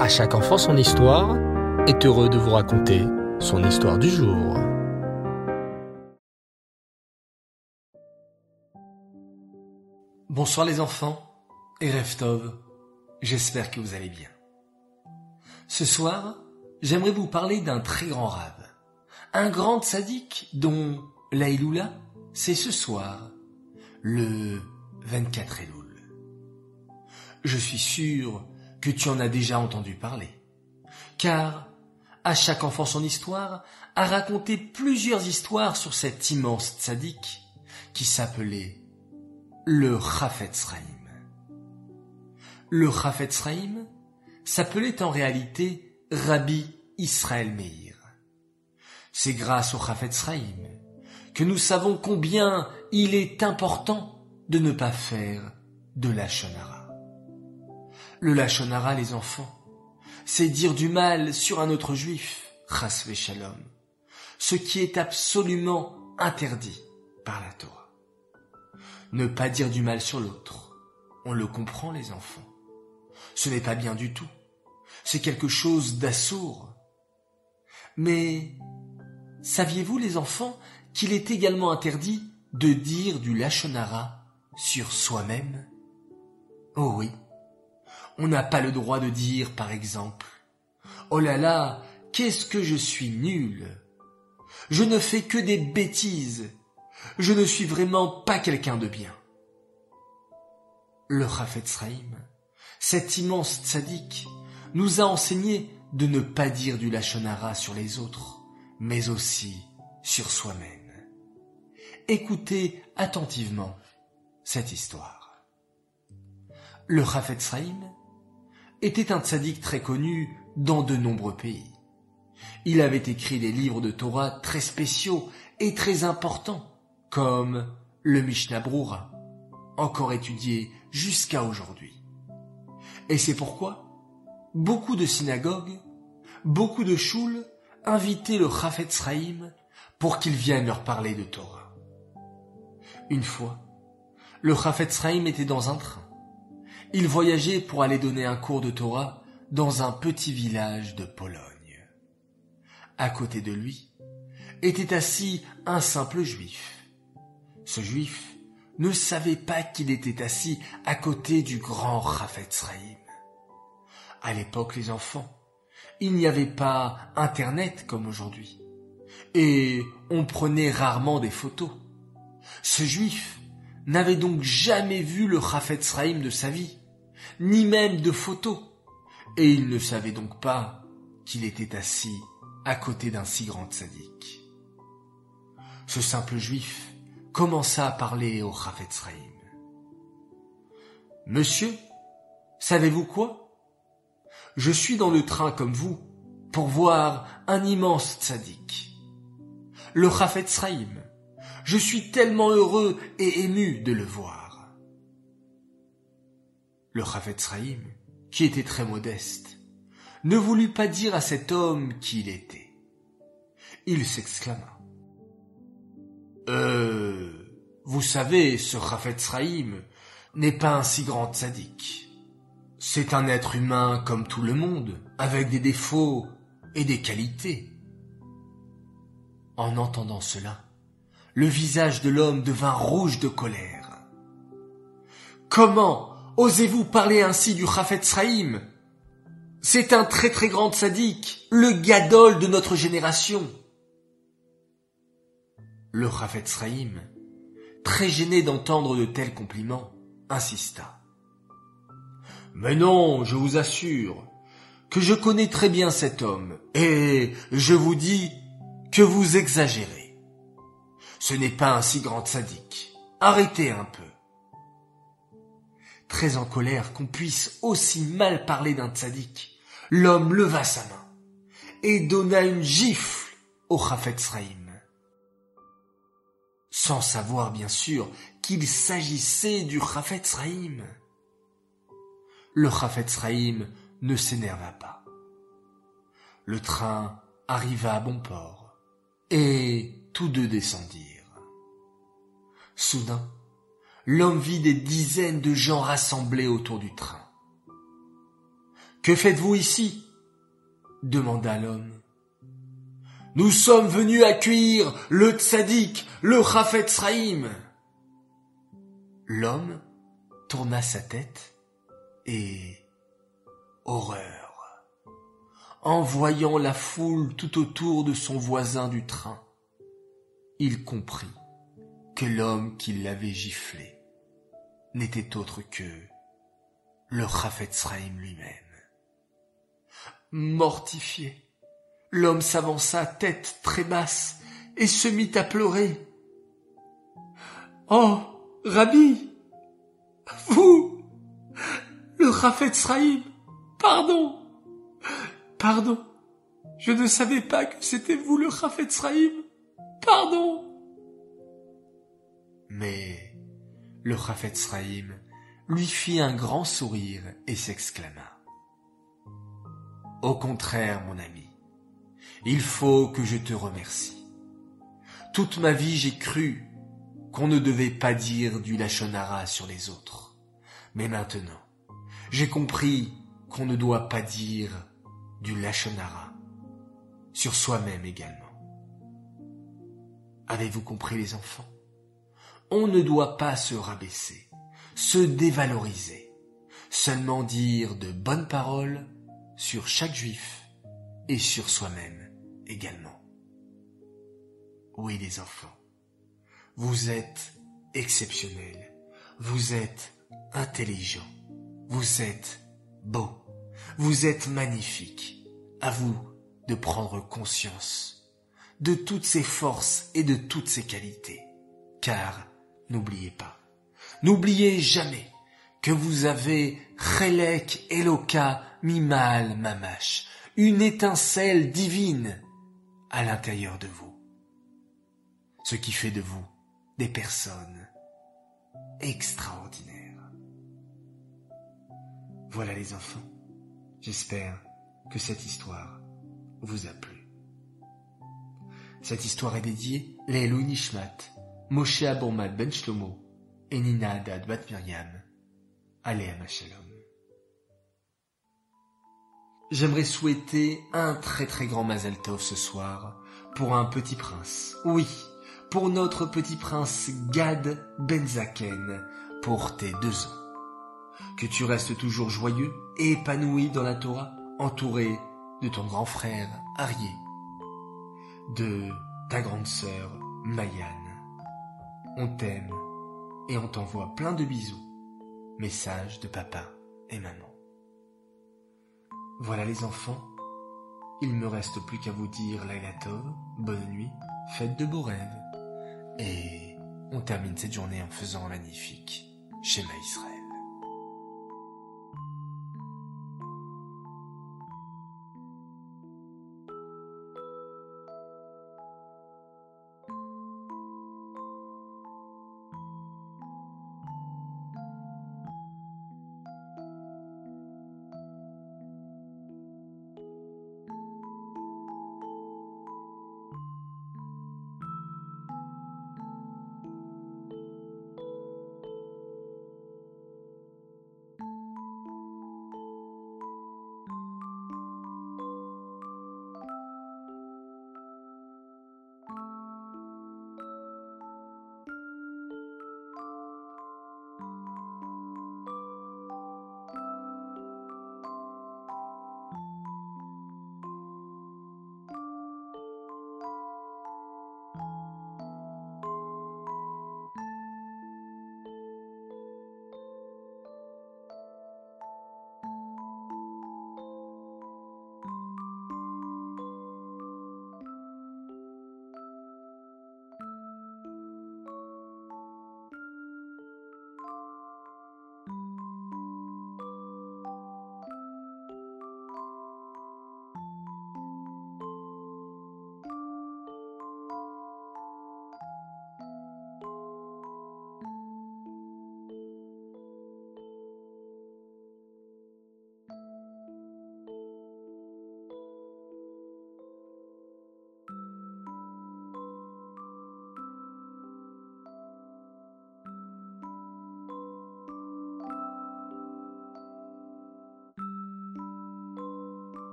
À chaque enfant son histoire est heureux de vous raconter son histoire du jour. Bonsoir les enfants et Reftov, j'espère que vous allez bien. Ce soir, j'aimerais vous parler d'un très grand rave, un grand sadique dont l'Aïloula, c'est ce soir, le 24 Elul. Je suis sûr que tu en as déjà entendu parler. Car, à chaque enfant son histoire, a raconté plusieurs histoires sur cet immense tzaddik qui s'appelait le Chafetz Le Chafetz s'appelait en réalité Rabbi Israël Meir. C'est grâce au Chafetz que nous savons combien il est important de ne pas faire de la shonara. Le lachonara, les enfants, c'est dire du mal sur un autre juif, chasve shalom, ce qui est absolument interdit par la Torah. Ne pas dire du mal sur l'autre, on le comprend les enfants. Ce n'est pas bien du tout. C'est quelque chose d'assourd. Mais saviez-vous les enfants qu'il est également interdit de dire du lachonara sur soi-même? Oh oui, on n'a pas le droit de dire, par exemple, Oh là là, qu'est-ce que je suis nul. Je ne fais que des bêtises. Je ne suis vraiment pas quelqu'un de bien. Le Rafetz cet immense tzaddik, nous a enseigné de ne pas dire du lachonara sur les autres, mais aussi sur soi-même. Écoutez attentivement cette histoire. Le Rafetz était un tzaddik très connu dans de nombreux pays. Il avait écrit des livres de Torah très spéciaux et très importants, comme le Mishnah Brura, encore étudié jusqu'à aujourd'hui. Et c'est pourquoi beaucoup de synagogues, beaucoup de choules invitaient le Chafetz pour qu'il vienne leur parler de Torah. Une fois, le Chafetz était dans un train il voyageait pour aller donner un cours de Torah dans un petit village de Pologne. À côté de lui était assis un simple juif. Ce juif ne savait pas qu'il était assis à côté du grand Rafetz À l'époque, les enfants, il n'y avait pas Internet comme aujourd'hui. Et on prenait rarement des photos. Ce juif n'avait donc jamais vu le Rafetz de sa vie ni même de photos, et il ne savait donc pas qu'il était assis à côté d'un si grand sadique. Ce simple juif commença à parler au Chafetz Monsieur, savez-vous quoi? Je suis dans le train comme vous pour voir un immense tzaddik. Le Chafetz Je suis tellement heureux et ému de le voir. Le Chavetz qui était très modeste, ne voulut pas dire à cet homme qui il était. Il s'exclama. Euh, vous savez, ce Chavetz n'est pas un si grand sadique. C'est un être humain comme tout le monde, avec des défauts et des qualités. En entendant cela, le visage de l'homme devint rouge de colère. Comment Osez-vous parler ainsi du Chafetz C'est un très très grand sadique, le gadol de notre génération. Le Chafetz très gêné d'entendre de tels compliments, insista. Mais non, je vous assure, que je connais très bien cet homme, et je vous dis que vous exagérez. Ce n'est pas un si grand sadique. Arrêtez un peu très en colère qu'on puisse aussi mal parler d'un tzaddik, l'homme leva sa main et donna une gifle au Chafetz Sans savoir bien sûr qu'il s'agissait du Chafetz Le Chafetz ne s'énerva pas. Le train arriva à bon port et tous deux descendirent. Soudain, l'homme vit des dizaines de gens rassemblés autour du train. Que faites-vous ici? demanda l'homme. Nous sommes venus accueillir le tzaddik, le Chafet Sraïm. L'homme tourna sa tête et horreur. En voyant la foule tout autour de son voisin du train, il comprit que l'homme qui l'avait giflé n'était autre que le Chafet Sraïm lui-même. Mortifié, l'homme s'avança tête très basse et se mit à pleurer. Oh, Rabbi, vous, le Chafet Sraïm, pardon, pardon, je ne savais pas que c'était vous le Chafet Sraïm, pardon. Mais le Chafet Sraïm lui fit un grand sourire et s'exclama. Au contraire, mon ami, il faut que je te remercie. Toute ma vie j'ai cru qu'on ne devait pas dire du lachonara sur les autres. Mais maintenant, j'ai compris qu'on ne doit pas dire du lachonara sur soi-même également. Avez-vous compris les enfants? On ne doit pas se rabaisser, se dévaloriser, seulement dire de bonnes paroles sur chaque juif et sur soi-même également. Oui les enfants, vous êtes exceptionnels, vous êtes intelligents, vous êtes beaux, vous êtes magnifiques. À vous de prendre conscience de toutes ces forces et de toutes ces qualités. Car, n'oubliez pas, n'oubliez jamais que vous avez Chelek Eloka Mimal Mamash, une étincelle divine à l'intérieur de vous. Ce qui fait de vous des personnes extraordinaires. Voilà les enfants. J'espère que cette histoire vous a plu. Cette histoire est dédiée Lélo Nishmat, Moshe Abourmad Ben Shlomo et Nina Haddad Bat Miriam. Allez à Shalom. J'aimerais souhaiter un très très grand Mazel Tov ce soir pour un petit prince. Oui, pour notre petit prince Gad Benzaken pour tes deux ans. Que tu restes toujours joyeux et épanoui dans la Torah, entouré de ton grand frère Arié, de ta grande sœur Mayane. On t'aime et on t'envoie plein de bisous. Message de papa et maman. Voilà les enfants, il me reste plus qu'à vous dire Laila Tov, bonne nuit, faites de beaux rêves. Et on termine cette journée en faisant un magnifique schéma Israël.